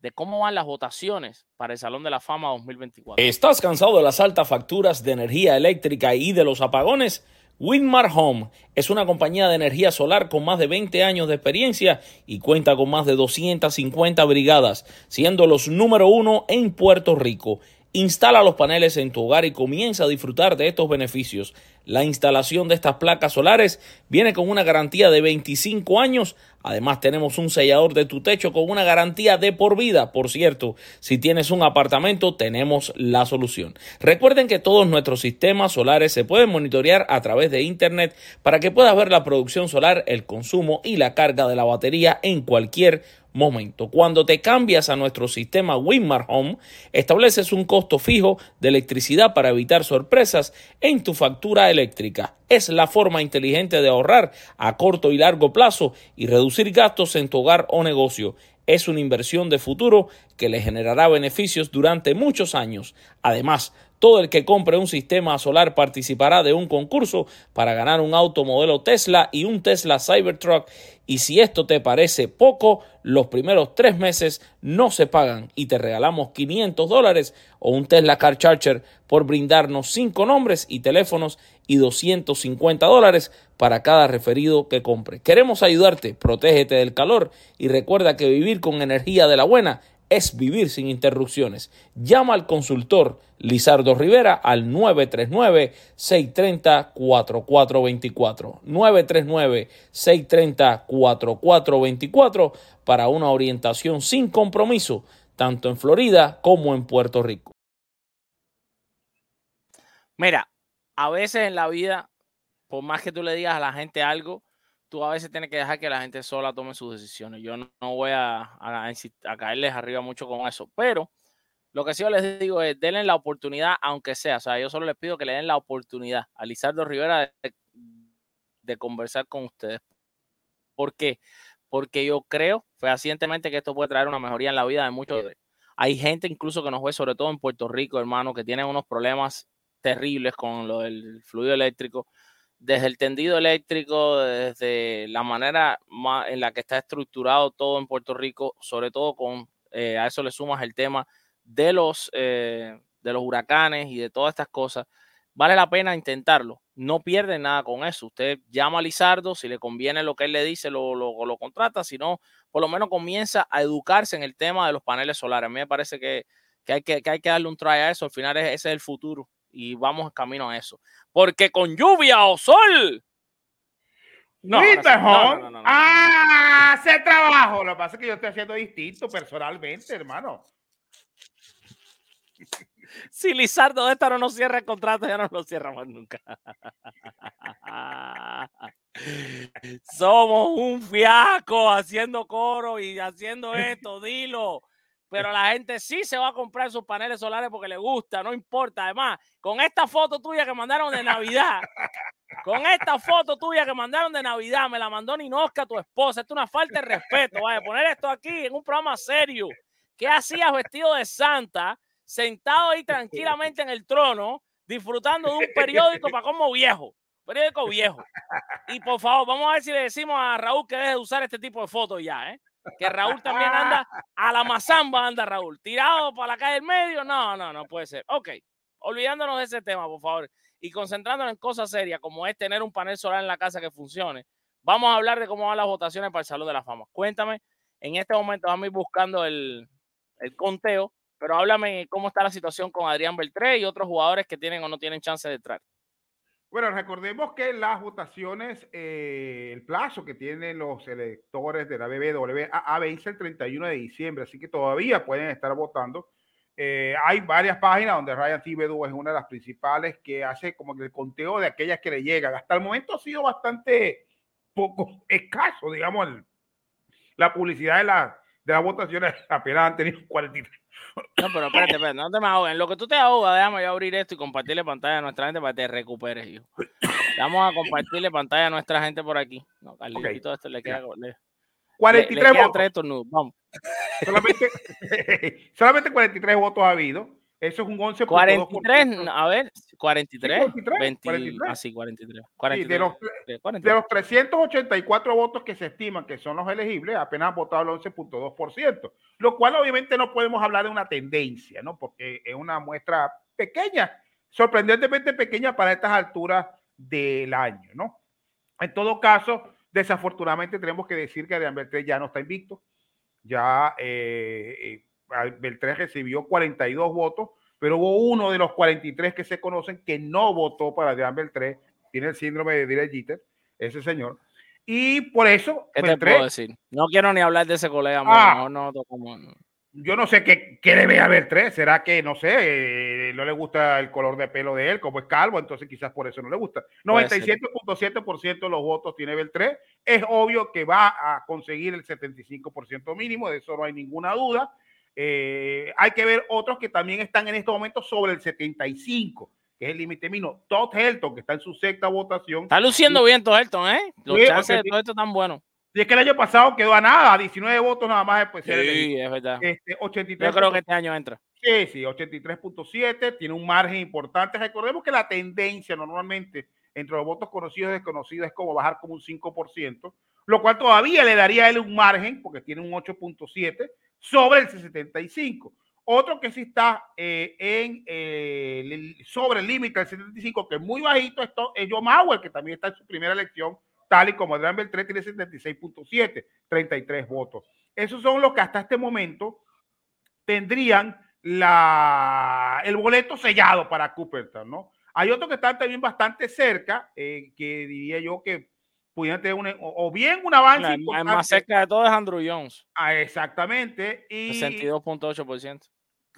de cómo van las votaciones para el Salón de la Fama 2024. ¿Estás cansado de las altas facturas de energía eléctrica y de los apagones? Winmar Home es una compañía de energía solar con más de 20 años de experiencia y cuenta con más de 250 brigadas, siendo los número uno en Puerto Rico. Instala los paneles en tu hogar y comienza a disfrutar de estos beneficios. La instalación de estas placas solares viene con una garantía de 25 años. Además tenemos un sellador de tu techo con una garantía de por vida. Por cierto, si tienes un apartamento tenemos la solución. Recuerden que todos nuestros sistemas solares se pueden monitorear a través de internet para que puedas ver la producción solar, el consumo y la carga de la batería en cualquier momento. Cuando te cambias a nuestro sistema Winmar Home, estableces un costo fijo de electricidad para evitar sorpresas en tu factura eléctrica. Es la forma inteligente de ahorrar a corto y largo plazo y reducir gastos en tu hogar o negocio. Es una inversión de futuro que le generará beneficios durante muchos años. Además, todo el que compre un sistema solar participará de un concurso para ganar un auto modelo Tesla y un Tesla Cybertruck. Y si esto te parece poco, los primeros tres meses no se pagan y te regalamos 500 dólares o un Tesla Car Charger por brindarnos cinco nombres y teléfonos y 250 dólares para cada referido que compre. Queremos ayudarte, protégete del calor y recuerda que vivir con energía de la buena es vivir sin interrupciones. Llama al consultor Lizardo Rivera al 939-630-4424. 939-630-4424 para una orientación sin compromiso, tanto en Florida como en Puerto Rico. Mira, a veces en la vida, por más que tú le digas a la gente algo, tú a veces tienes que dejar que la gente sola tome sus decisiones. Yo no, voy a, caerles arriba mucho con eso, pero lo que sí yo les digo es, denle la oportunidad, aunque sea, o sea, yo solo les pido que le den la oportunidad a Lizardo Rivera de, conversar con ustedes. ¿Por qué? Porque yo creo fehacientemente que esto puede traer una mejoría en la vida de muchos. Hay gente incluso que nos ve, sobre todo en Puerto Rico, hermano, que tienen unos problemas terribles con lo del fluido eléctrico desde el tendido eléctrico, desde la manera en la que está estructurado todo en Puerto Rico, sobre todo con, eh, a eso le sumas el tema de los, eh, de los huracanes y de todas estas cosas, vale la pena intentarlo. No pierde nada con eso. Usted llama a Lizardo, si le conviene lo que él le dice, lo, lo, contrata, si no, por lo menos comienza a educarse en el tema de los paneles solares. A mí me parece que, hay, que, hay que darle un try a eso. Al final ese es el futuro y vamos camino a eso. Porque con lluvia o sol. No, no, no, ah, hace trabajo. Lo que pasa es que yo estoy haciendo distinto personalmente, hermano. Si Lizardo de esta no nos cierra el contrato, ya no lo cierra más nunca. Somos un fiasco haciendo coro y haciendo esto, dilo pero *laughs* la gente sí se va a comprar sus paneles solares porque le gusta, no importa. Además, con esta foto tuya que mandaron de Navidad, con esta foto tuya que mandaron de Navidad, me la mandó Ninosca, tu esposa. Esto es una falta de respeto. Vaya, poner esto aquí en un programa serio. ¿Qué hacías vestido de Santa, sentado ahí *laughs* tranquilamente en el trono, disfrutando de un periódico para como viejo? Periódico viejo. Y por favor, vamos a ver si le decimos a Raúl que deje de usar este tipo de fotos ya, ¿eh? Que Raúl también anda a la mazamba, anda Raúl, tirado para la calle del medio. No, no, no puede ser. Ok, olvidándonos de ese tema, por favor, y concentrándonos en cosas serias como es tener un panel solar en la casa que funcione. Vamos a hablar de cómo van las votaciones para el Salón de la Fama. Cuéntame, en este momento vamos a ir buscando el, el conteo, pero háblame cómo está la situación con Adrián Beltré y otros jugadores que tienen o no tienen chance de entrar. Bueno, recordemos que las votaciones, eh, el plazo que tienen los electores de la BBWA vence el 31 de diciembre, así que todavía pueden estar votando. Eh, hay varias páginas donde Ryan Thibodeau es una de las principales que hace como que el conteo de aquellas que le llegan. Hasta el momento ha sido bastante poco escaso, digamos, la publicidad de, la, de las votaciones *laughs* apenas han tenido 43 no, pero espérate, espérate, no te me ahogues. En lo que tú te ahogas, déjame yo abrir esto y compartirle pantalla a nuestra gente para que te recuperes, hijo. Vamos a compartirle pantalla a nuestra gente por aquí. No, Carlito, esto le queda. 43 votos. Vamos. Solamente, *laughs* solamente 43 votos ha habido. Eso es un 11. 43, a ver, 43, 43, así 43. 43 de, los, de los 384 votos que se estiman que son los elegibles, apenas han votado el 11.2%, lo cual obviamente no podemos hablar de una tendencia, ¿no? Porque es una muestra pequeña, sorprendentemente pequeña para estas alturas del año, ¿no? En todo caso, desafortunadamente tenemos que decir que Adrián Beltré ya no está invicto. Ya eh, Beltré recibió 42 votos, pero hubo uno de los 43 que se conocen que no votó para Adrián Beltré. Tiene el síndrome de Jeter, ese señor. Y por eso. ¿Qué te puedo decir? No quiero ni hablar de ese colega. Ah, no, no, no, yo no sé qué, qué debe haber tres. ¿Será que, no sé, eh, no le gusta el color de pelo de él, como es calvo? Entonces quizás por eso no le gusta. 97.7% de los votos tiene Beltré. Es obvio que va a conseguir el 75% mínimo, de eso no hay ninguna duda. Eh, hay que ver otros que también están en estos momentos sobre el 75, que es el límite mínimo. Todd Helton, que está en su sexta votación. Está luciendo bien Todd Helton, ¿eh? Los chances de todo esto están buenos. Y es que el año pasado quedó a nada, 19 votos nada más después. Sí, es verdad. Este, 83 Yo creo que este año entra. Sí, sí, 83.7, tiene un margen importante. Recordemos que la tendencia normalmente entre los votos conocidos y desconocidos es como bajar como un 5%, lo cual todavía le daría a él un margen, porque tiene un 8.7, sobre el 75. Otro que sí está eh, en, eh, sobre el límite del 75, que es muy bajito, esto es Joe Mauer, que también está en su primera elección tal y como Adrián Beltré tiene 76.7, 33 votos. Esos son los que hasta este momento tendrían la, el boleto sellado para Cooperstown, ¿no? Hay otros que están también bastante cerca, eh, que diría yo que pudieran tener un, o, bien un avance El más cerca de todo es Andrew Jones. Ah, exactamente. Y 62.8%.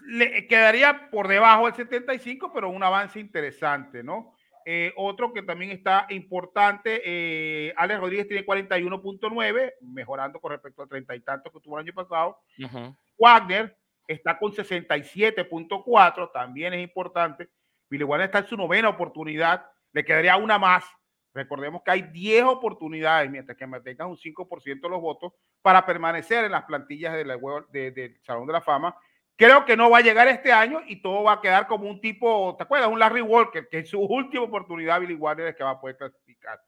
Le quedaría por debajo del 75, pero un avance interesante, ¿no? Eh, otro que también está importante, eh, Alex Rodríguez tiene 41.9, mejorando con respecto al 30 y tanto que tuvo el año pasado. Wagner está con 67.4, también es importante. Billy Wagner está en su novena oportunidad, le quedaría una más. Recordemos que hay 10 oportunidades, mientras que mantengan un 5% de los votos, para permanecer en las plantillas del de, Salón de la Fama Creo que no va a llegar este año y todo va a quedar como un tipo, ¿te acuerdas? Un Larry Walker, que en su última oportunidad Billy Warner es que va a poder clasificar.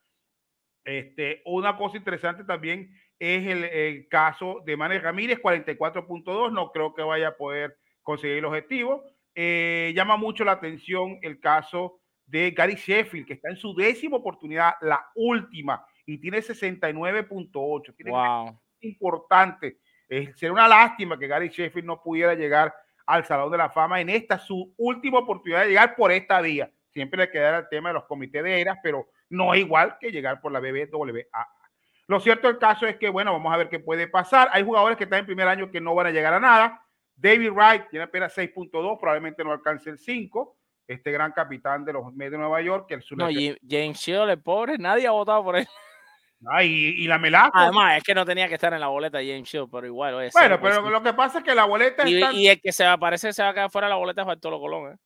Este, una cosa interesante también es el, caso de Manes Ramírez, 44.2. No creo que vaya a poder conseguir el objetivo. Eh, llama mucho la atención el caso de Gary Sheffield, que está en su décima oportunidad, la última, y tiene 69.8. Tiene wow. importante eh, sería una lástima que Gary Sheffield no pudiera llegar al Salón de la Fama en esta su última oportunidad de llegar por esta vía. Siempre le quedará el tema de los comités de eras, pero no es igual que llegar por la BBWA. Lo cierto del caso es que, bueno, vamos a ver qué puede pasar. Hay jugadores que están en primer año que no van a llegar a nada. David Wright tiene apenas 6.2, probablemente no alcance el 5. Este gran capitán de los Mets de Nueva York. Que el no, James Shield, el pobre, nadie ha votado por él. Ah, y, la melaza. Además, es que no tenía que estar en la boleta James Shield, pero igual. Oye, bueno, pero lo que pasa es que la boleta. Y, y el que se aparece se va a quedar fuera de la boleta es Bartolo Colón. ¿eh?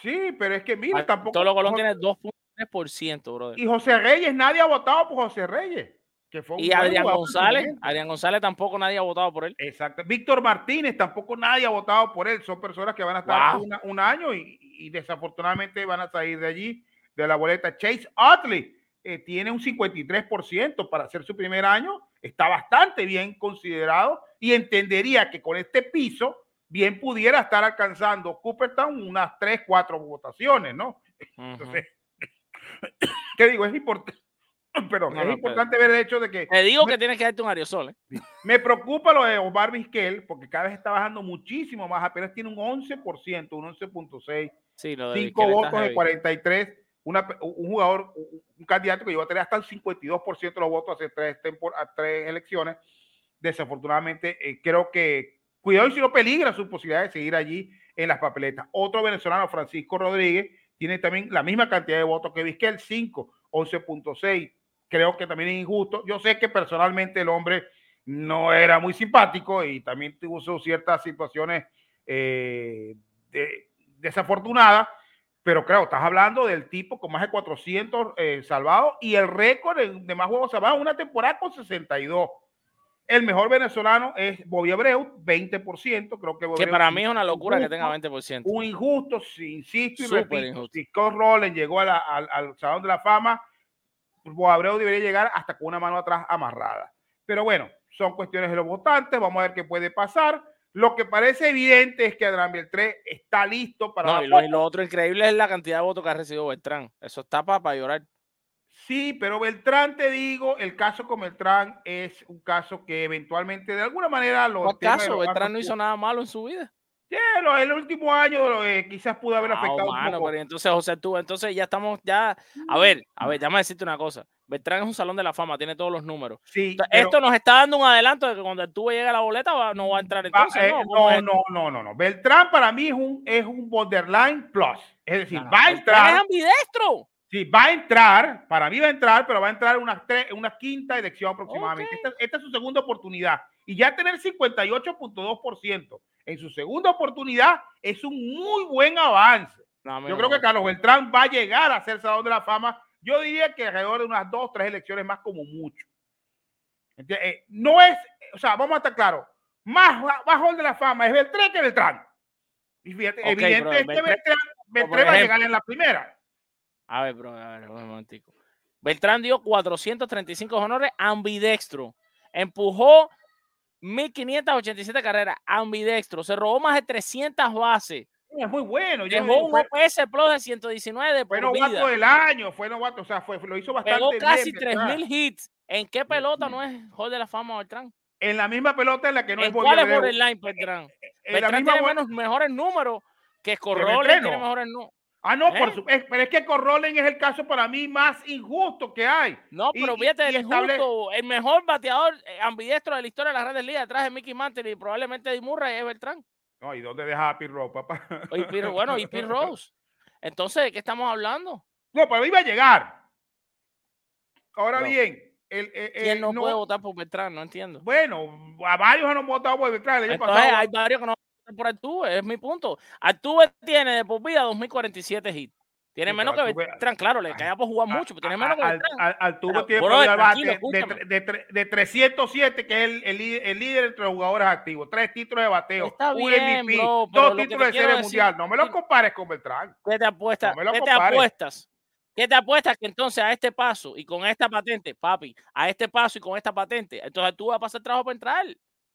Sí, pero es que mira, tampoco. Bartolo Colón tiene 2.3%, brother. Y José Reyes, nadie ha votado por José Reyes. Que fue y Adrián González, Adrián González tampoco nadie ha votado por él. Exacto. Víctor Martínez tampoco nadie ha votado por él. Son personas que van a estar un año y, y, desafortunadamente van a salir de allí, de la boleta. Chase Utley eh, tiene un 53% para hacer su primer año, está bastante bien considerado y entendería que con este piso bien pudiera estar alcanzando Cooperstown unas 3, 4 votaciones, ¿no? Entonces, *coughs* ¿qué digo? Es importante. *coughs* Perdón, es importante ver el hecho de que. Te digo que tienes que darte un aerosol. ¿eh? Me preocupa lo de Omar Vizquel, porque cada vez está bajando muchísimo más, apenas tiene un 11%, un 11.6. Sí, lo de 5 votos de 43 un jugador, un candidato que iba a tener hasta el 52% de los votos hace tres, tres elecciones. Desafortunadamente, eh, creo que cuidado y si no peligra su posibilidad de seguir allí en las papeletas. Otro venezolano, Francisco Rodríguez, tiene también la misma cantidad de votos que Vizquel, 5, 11.6. Creo que también es injusto. Yo sé que personalmente el hombre no era muy simpático y también tuvo ciertas situaciones eh, desafortunadas pero claro, estás hablando del tipo con más de 400 eh, salvados y el récord de, más juegos salvados, una temporada con 62. El mejor venezolano es Bobby Abreu, 20%. Creo que, que para mí es una locura que tenga 20%. Un injusto, insisto y repito. Si Scott Rowland llegó al, al, Salón de la Fama, Bobby Abreu debería llegar hasta con una mano atrás amarrada. Pero bueno, son cuestiones de los votantes. Vamos a ver qué puede pasar. Lo que parece evidente es que Adrián Beltré está listo para. No, y, lo, y, lo, otro increíble es la cantidad de votos que ha recibido Beltrán. Eso está para, para llorar. Sí, pero Beltrán, te digo, el caso con Beltrán es un caso que eventualmente de alguna manera lo... ¿Cuál caso? Beltrán no hizo nada malo en su vida. Sí, el último año eh, quizás pudo haber afectado un poco. Pero entonces, José, tú, entonces ya estamos, ya, a ver, a ver, déjame decirte una cosa. Beltrán es un salón de la fama, tiene todos los números. Sí, esto nos está dando un adelanto de que cuando tú llegue a la boleta no va a entrar entonces. Eh, no, no, no, no, no, Beltrán para mí es un, es un borderline plus. Es decir, va a entrar. Es ambidestro. Sí, va a entrar, para mí va a entrar, pero va a entrar una, una quinta elección aproximadamente. Esta, es su segunda oportunidad. Y ya tener 58.2% en su segunda oportunidad es un muy buen avance. Yo creo que Carlos Beltrán va a llegar a ser Salón de la Fama. Yo diría que alrededor de unas dos, tres elecciones más como mucho. Eh, no es, o sea, vamos a estar claros, más bajo de la fama es Beltrán que Beltrán. Y fíjate, evidentemente Beltrán, Beltrán va a llegar en la primera. A ver, bro, a ver, un momentico. Beltrán dio 435 honores ambidextro. Empujó 1587 carreras ambidextro. Se robó más de 300 bases. Es muy bueno. Dejó un OPS Plus de 119 de Fue novato del año. Fue novato, o sea, fue, lo hizo bastante Pegó casi 3000 hits. ¿En qué pelota no es Hall de la Fama Beltrán? En la misma pelota en la que no ¿En es ¿Cuál es borderline, Beltrán? Beltrán tiene menos, mejores números que Corroles tiene mejores números. Ah, no, por ¿Eh? su, pero es que Corrolen es el caso para mí más injusto que hay. No, pero fíjate, el injusto, el mejor bateador eh, ambidiestro de la historia de las grandes ligas detrás de Mickey Mantle y probablemente de Murray es Beltrán. No, ¿y dónde deja a Pete Rose, papá? bueno, y Pete *laughs* Rose. Entonces, ¿de qué estamos hablando? No, mí va a llegar. Ahora bien, el, eh, ¿quién no, puede votar por Beltrán? No entiendo. Bueno, a varios han votado por Beltrán. Entonces, hay varios que no por Altuve, es mi punto. Altuve tiene de por vida 2047 hits. Tiene menos que Beltrán, claro, le cae por jugar mucho, pero tiene menos que Beltrán. Altuve tiene por bate de, de, 307, que es el, el, líder entre los jugadores activos. Tres títulos de bateo, Está un bien, MVP, dos títulos de serie mundial. No me lo compares con Beltrán. ¿Qué te apuestas? ¿Qué te apuestas? ¿Qué te apuestas que entonces a este paso y con esta patente, papi, a este paso y con esta patente, entonces tú vas a pasar trabajo para entrar?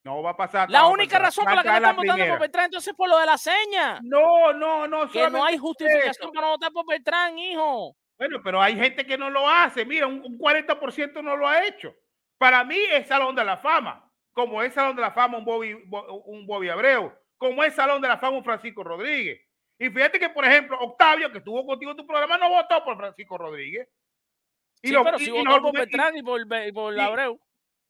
No va a pasar. La única razón por la que no están votando por Beltrán entonces es por lo de la seña. No, no, no. Que no hay justificación para votar por Beltrán, hijo. Bueno, pero hay gente que no lo hace. Mira, un, 40% no lo ha hecho. Para mí es Salón de la Fama. Como es Salón de la Fama un Bobby, un Bobby Abreu. Como es Salón de la Fama un Francisco Rodríguez. Y fíjate que, por ejemplo, Octavio, que estuvo contigo en tu programa, no votó por Francisco Rodríguez. Y sí, pero sí votó por Beltrán y por, por Abreu.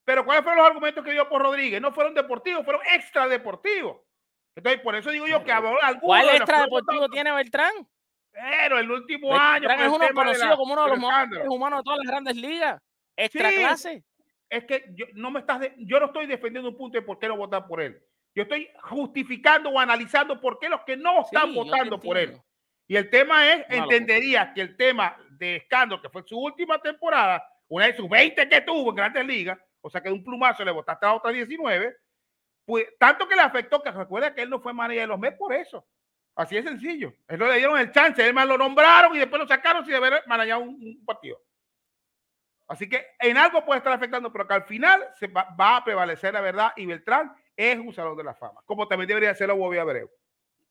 Pero ¿cuáles fueron los argumentos que dio por Rodríguez? No fueron deportivos, fueron extra deportivos. Entonces, por eso digo yo que habrá ¿Cuál extra deportivo tiene Beltrán? Pero el último año. Beltrán es uno conocido como uno de los mejores humanos de todas las grandes ligas. Extra clase. Es que yo no me estás yo no estoy defendiendo un punto de por qué no votar por él. Yo estoy justificando o analizando por qué los que no están votando por él. Y el tema es, entendería que el tema de escándalo, que fue su última temporada, una de sus 20 que tuvo en Grandes Ligas, o sea que de un plumazo le votaste a otra 19, pues tanto que le afectó que recuerda que él no fue manager de los Mets por eso. Así es sencillo. Él le dieron el chance, él más lo nombraron y después lo sacaron sin haber manejado un, partido. Así que en algo puede estar afectando, pero que al final se va, a prevalecer la verdad y Beltrán es un salón de la fama, como también debería ser Bobby Abreu.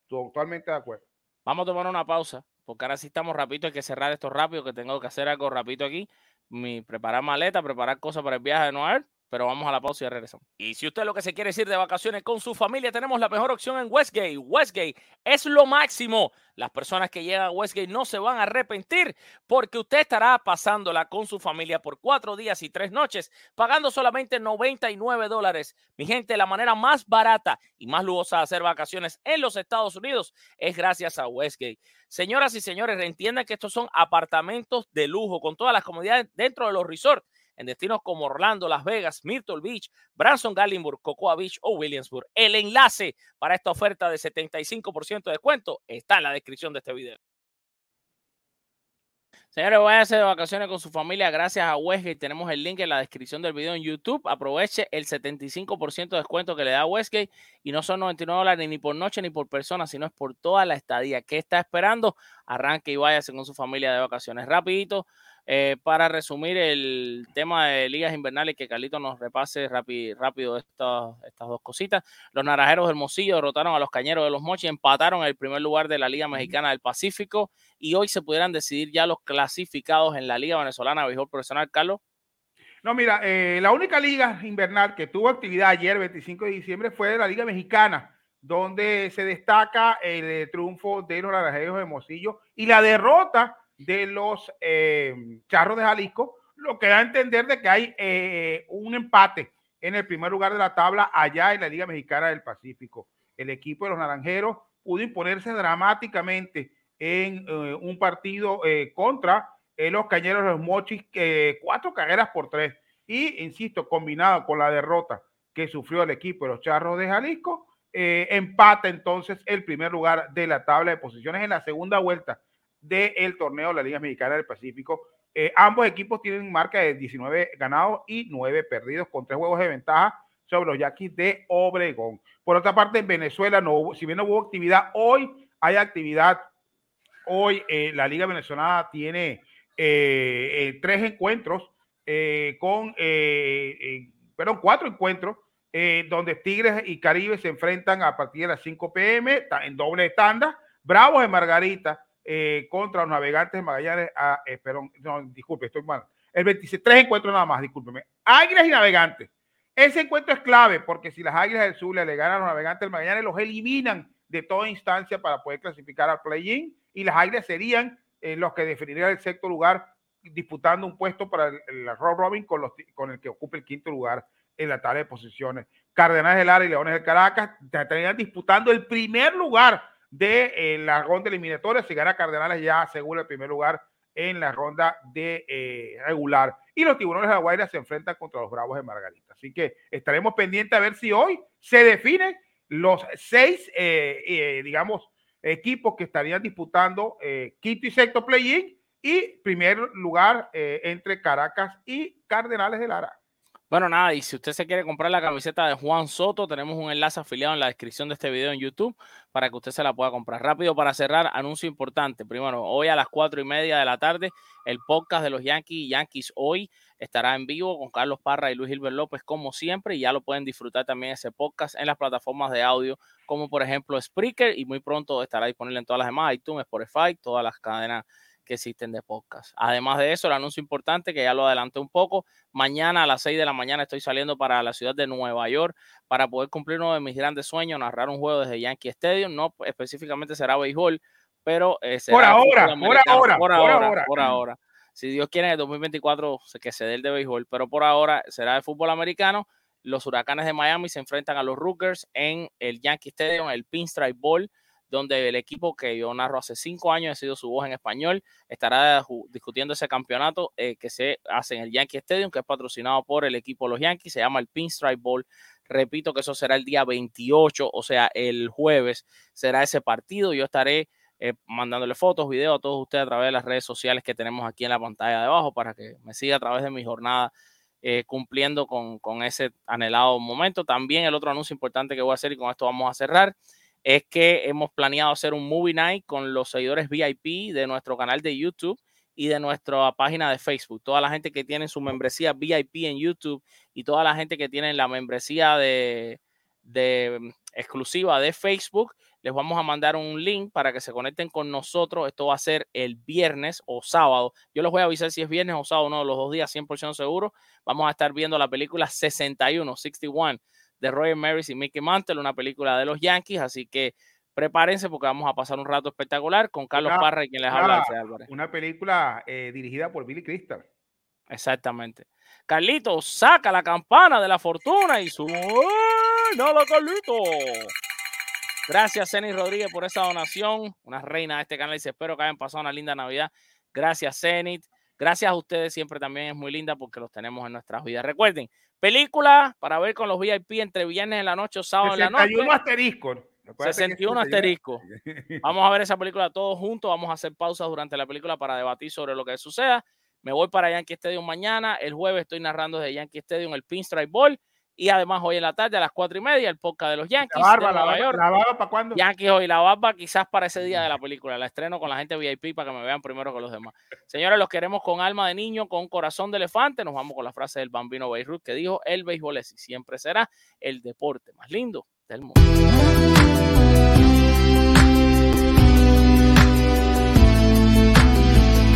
Totalmente de acuerdo. Vamos a tomar una pausa, porque ahora sí estamos rápido, hay que cerrar esto rápido, que tengo que hacer algo rápido aquí mi, preparar maleta, preparar cosas para el viaje de Noel, pero vamos a la pausa y regresamos. Y si usted lo que se quiere es ir de vacaciones con su familia, tenemos la mejor opción en Westgate. Westgate es lo máximo. Las personas que llegan a Westgate no se van a arrepentir porque usted estará pasándola con su familia por cuatro días y tres noches, pagando solamente 99 dólares. Mi gente, la manera más barata y más lujosa de hacer vacaciones en los Estados Unidos es gracias a Westgate. Señoras y señores, entiendan que estos son apartamentos de lujo con todas las comodidades dentro de los resorts en destinos como Orlando, Las Vegas, Myrtle Beach, Branson, Gallenburg, Cocoa Beach o Williamsburg. El enlace para esta oferta de 75% de descuento está en la descripción de este video. Señores, váyase de vacaciones con su familia gracias a Westgate. Tenemos el link en la descripción del video en YouTube. Aproveche el 75% de descuento que le da Westgate y no son 99 dólares ni por noche ni por persona, sino es por toda la estadía. ¿Qué está esperando? Arranque y váyase con su familia de vacaciones. Rapidito, eh, para resumir el tema de ligas invernales, que Carlito nos repase rápido estas, estas dos cositas. Los naranjeros del Hermosillo derrotaron a los cañeros de los Mochis, empataron el primer lugar de la Liga Mexicana del Pacífico y hoy se pudieran decidir ya los clasificados en la Liga Venezolana de Béisbol Profesional. Carlos. No, mira, eh, la única liga invernal que tuvo actividad ayer, 25 de diciembre, fue la Liga Mexicana, donde se destaca el eh, triunfo de los naranjeros de Hermosillo y la derrota de los eh, Charros de Jalisco, lo que da a entender de que hay eh, un empate en el primer lugar de la tabla allá en la Liga Mexicana del Pacífico. El equipo de los Naranjeros pudo imponerse dramáticamente en eh, un partido contra los Cañeros de los Mochis, cuatro carreras por tres. Y, insisto, combinado con la derrota que sufrió el equipo de los Charros de Jalisco, empata entonces el primer lugar de la tabla de posiciones en la segunda vuelta del torneo de la Liga Mexicana del Pacífico. Eh, ambos equipos tienen marca de 19 ganados y 9 perdidos con tres juegos de ventaja sobre los Yaquis de Obregón. Por otra parte, en Venezuela, no hubo, si bien no hubo actividad, hoy hay actividad. Hoy eh, la Liga Venezolana tiene eh, tres encuentros con, perdón, cuatro encuentros donde Tigres y Caribe se enfrentan a partir de las 5 pm en doble tanda. Bravos de Margarita eh, contra los navegantes de Magallanes. Ah, eh, no, disculpe, estoy mal. El 26, tres encuentros nada más, discúlpeme. Águilas y navegantes. Ese encuentro es clave porque si las Águilas del Sur le ganan a los navegantes del Magallanes, los eliminan de toda instancia para poder clasificar al play-in y las Águilas serían eh, los que definirían el sexto lugar disputando un puesto para el, el Robin con, los, con el que ocupe el quinto lugar en la tabla de posiciones. Cardenales del Lara y Leones del Caracas estarían disputando el primer lugar de eh, la ronda eliminatoria. Si gana Cardenales ya asegura el primer lugar en la ronda de eh, regular. Y los tiburones de la Guaira se enfrentan contra los Bravos de Margarita. Así que estaremos pendientes a ver si hoy se definen los seis, eh, digamos, equipos que estarían disputando quinto y sexto play-in y primer lugar entre Caracas y Cardenales de Lara. Bueno, nada, y si usted se quiere comprar la camiseta de Juan Soto, tenemos un enlace afiliado en la descripción de este video en YouTube para que usted se la pueda comprar. Rápido para cerrar, anuncio importante. Primero, hoy a las cuatro y media de la tarde, el podcast de los Yankees, Yankees Hoy, estará en vivo con Carlos Parra y Luis Gilbert López, como siempre, y ya lo pueden disfrutar también ese podcast en las plataformas de audio, como por ejemplo Spreaker, y muy pronto estará disponible en todas las demás, iTunes, Spotify, todas las cadenas que existen de podcast. Además de eso, el anuncio importante que ya lo adelanté un poco, mañana a las 6 de la mañana estoy saliendo para la ciudad de Nueva York para poder cumplir uno de mis grandes sueños, narrar un juego desde Yankee Stadium, no específicamente será béisbol, pero eh, por, ahora, por ahora, por ahora, por ahora, Si Dios quiere, en el 2024 que se dé el de béisbol, pero por ahora será de fútbol americano. Los huracanes de Miami se enfrentan a los Rookers en el Yankee Stadium, el Pinstripe Bowl donde el equipo que yo narro hace cinco años, he sido su voz en español, estará discutiendo ese campeonato eh, que se hace en el Yankee Stadium, que es patrocinado por el equipo de los Yankees, se llama el Pinstripe Bowl. Repito que eso será el día 28, o sea, el jueves será ese partido. Yo estaré eh, mandándole fotos, videos a todos ustedes a través de las redes sociales que tenemos aquí en la pantalla de abajo para que me siga a través de mi jornada eh, cumpliendo con, con, ese anhelado momento. También el otro anuncio importante que voy a hacer y con esto vamos a cerrar es que hemos planeado hacer un movie night con los seguidores VIP de nuestro canal de YouTube y de nuestra página de Facebook. Toda la gente que tiene su membresía VIP en YouTube y toda la gente que tiene la membresía de, mm, exclusiva de Facebook, les vamos a mandar un link para que se conecten con nosotros. Esto va a ser el viernes o sábado. Yo les voy a avisar si es viernes o sábado, no, los dos días 100% seguro. Vamos a estar viendo la película 61, 61 de Roger Maris y Mickey Mantle, una película de los Yankees, así que prepárense porque vamos a pasar un rato espectacular con Carlos Parra y quien les habla, Álvarez. Una película eh, dirigida por Billy Crystal. Exactamente. Carlito, saca la campana de la fortuna y su... ¡Nada, Carlito! Gracias, Zenny Rodríguez, por esa donación. Una reina de este canal y espero que hayan pasado una linda Navidad. Gracias, Zenith. Gracias a ustedes, siempre también es muy linda porque los tenemos en nuestras vidas. Recuerden, película para ver con los VIP entre viernes en la noche o sábado en la noche. asterisco. 61 asterisco. Vamos a ver esa película todos juntos. Vamos a hacer pausas durante la película para debatir sobre lo que suceda. Me voy para Yankee Stadium mañana. El jueves estoy narrando desde Yankee Stadium el Pinstripe Ball. Y además hoy en la tarde a las cuatro y media el podcast de los Yankees. La barba, la barba, la barba ¿para cuándo? Yankees hoy, la barba quizás para ese día de la película. La estreno con la gente VIP para que me vean primero que los demás. Señores, los queremos con alma de niño, con corazón de elefante. Nos vamos con la frase del bambino Beirut que dijo, el béisbol es y siempre será el deporte más lindo del mundo.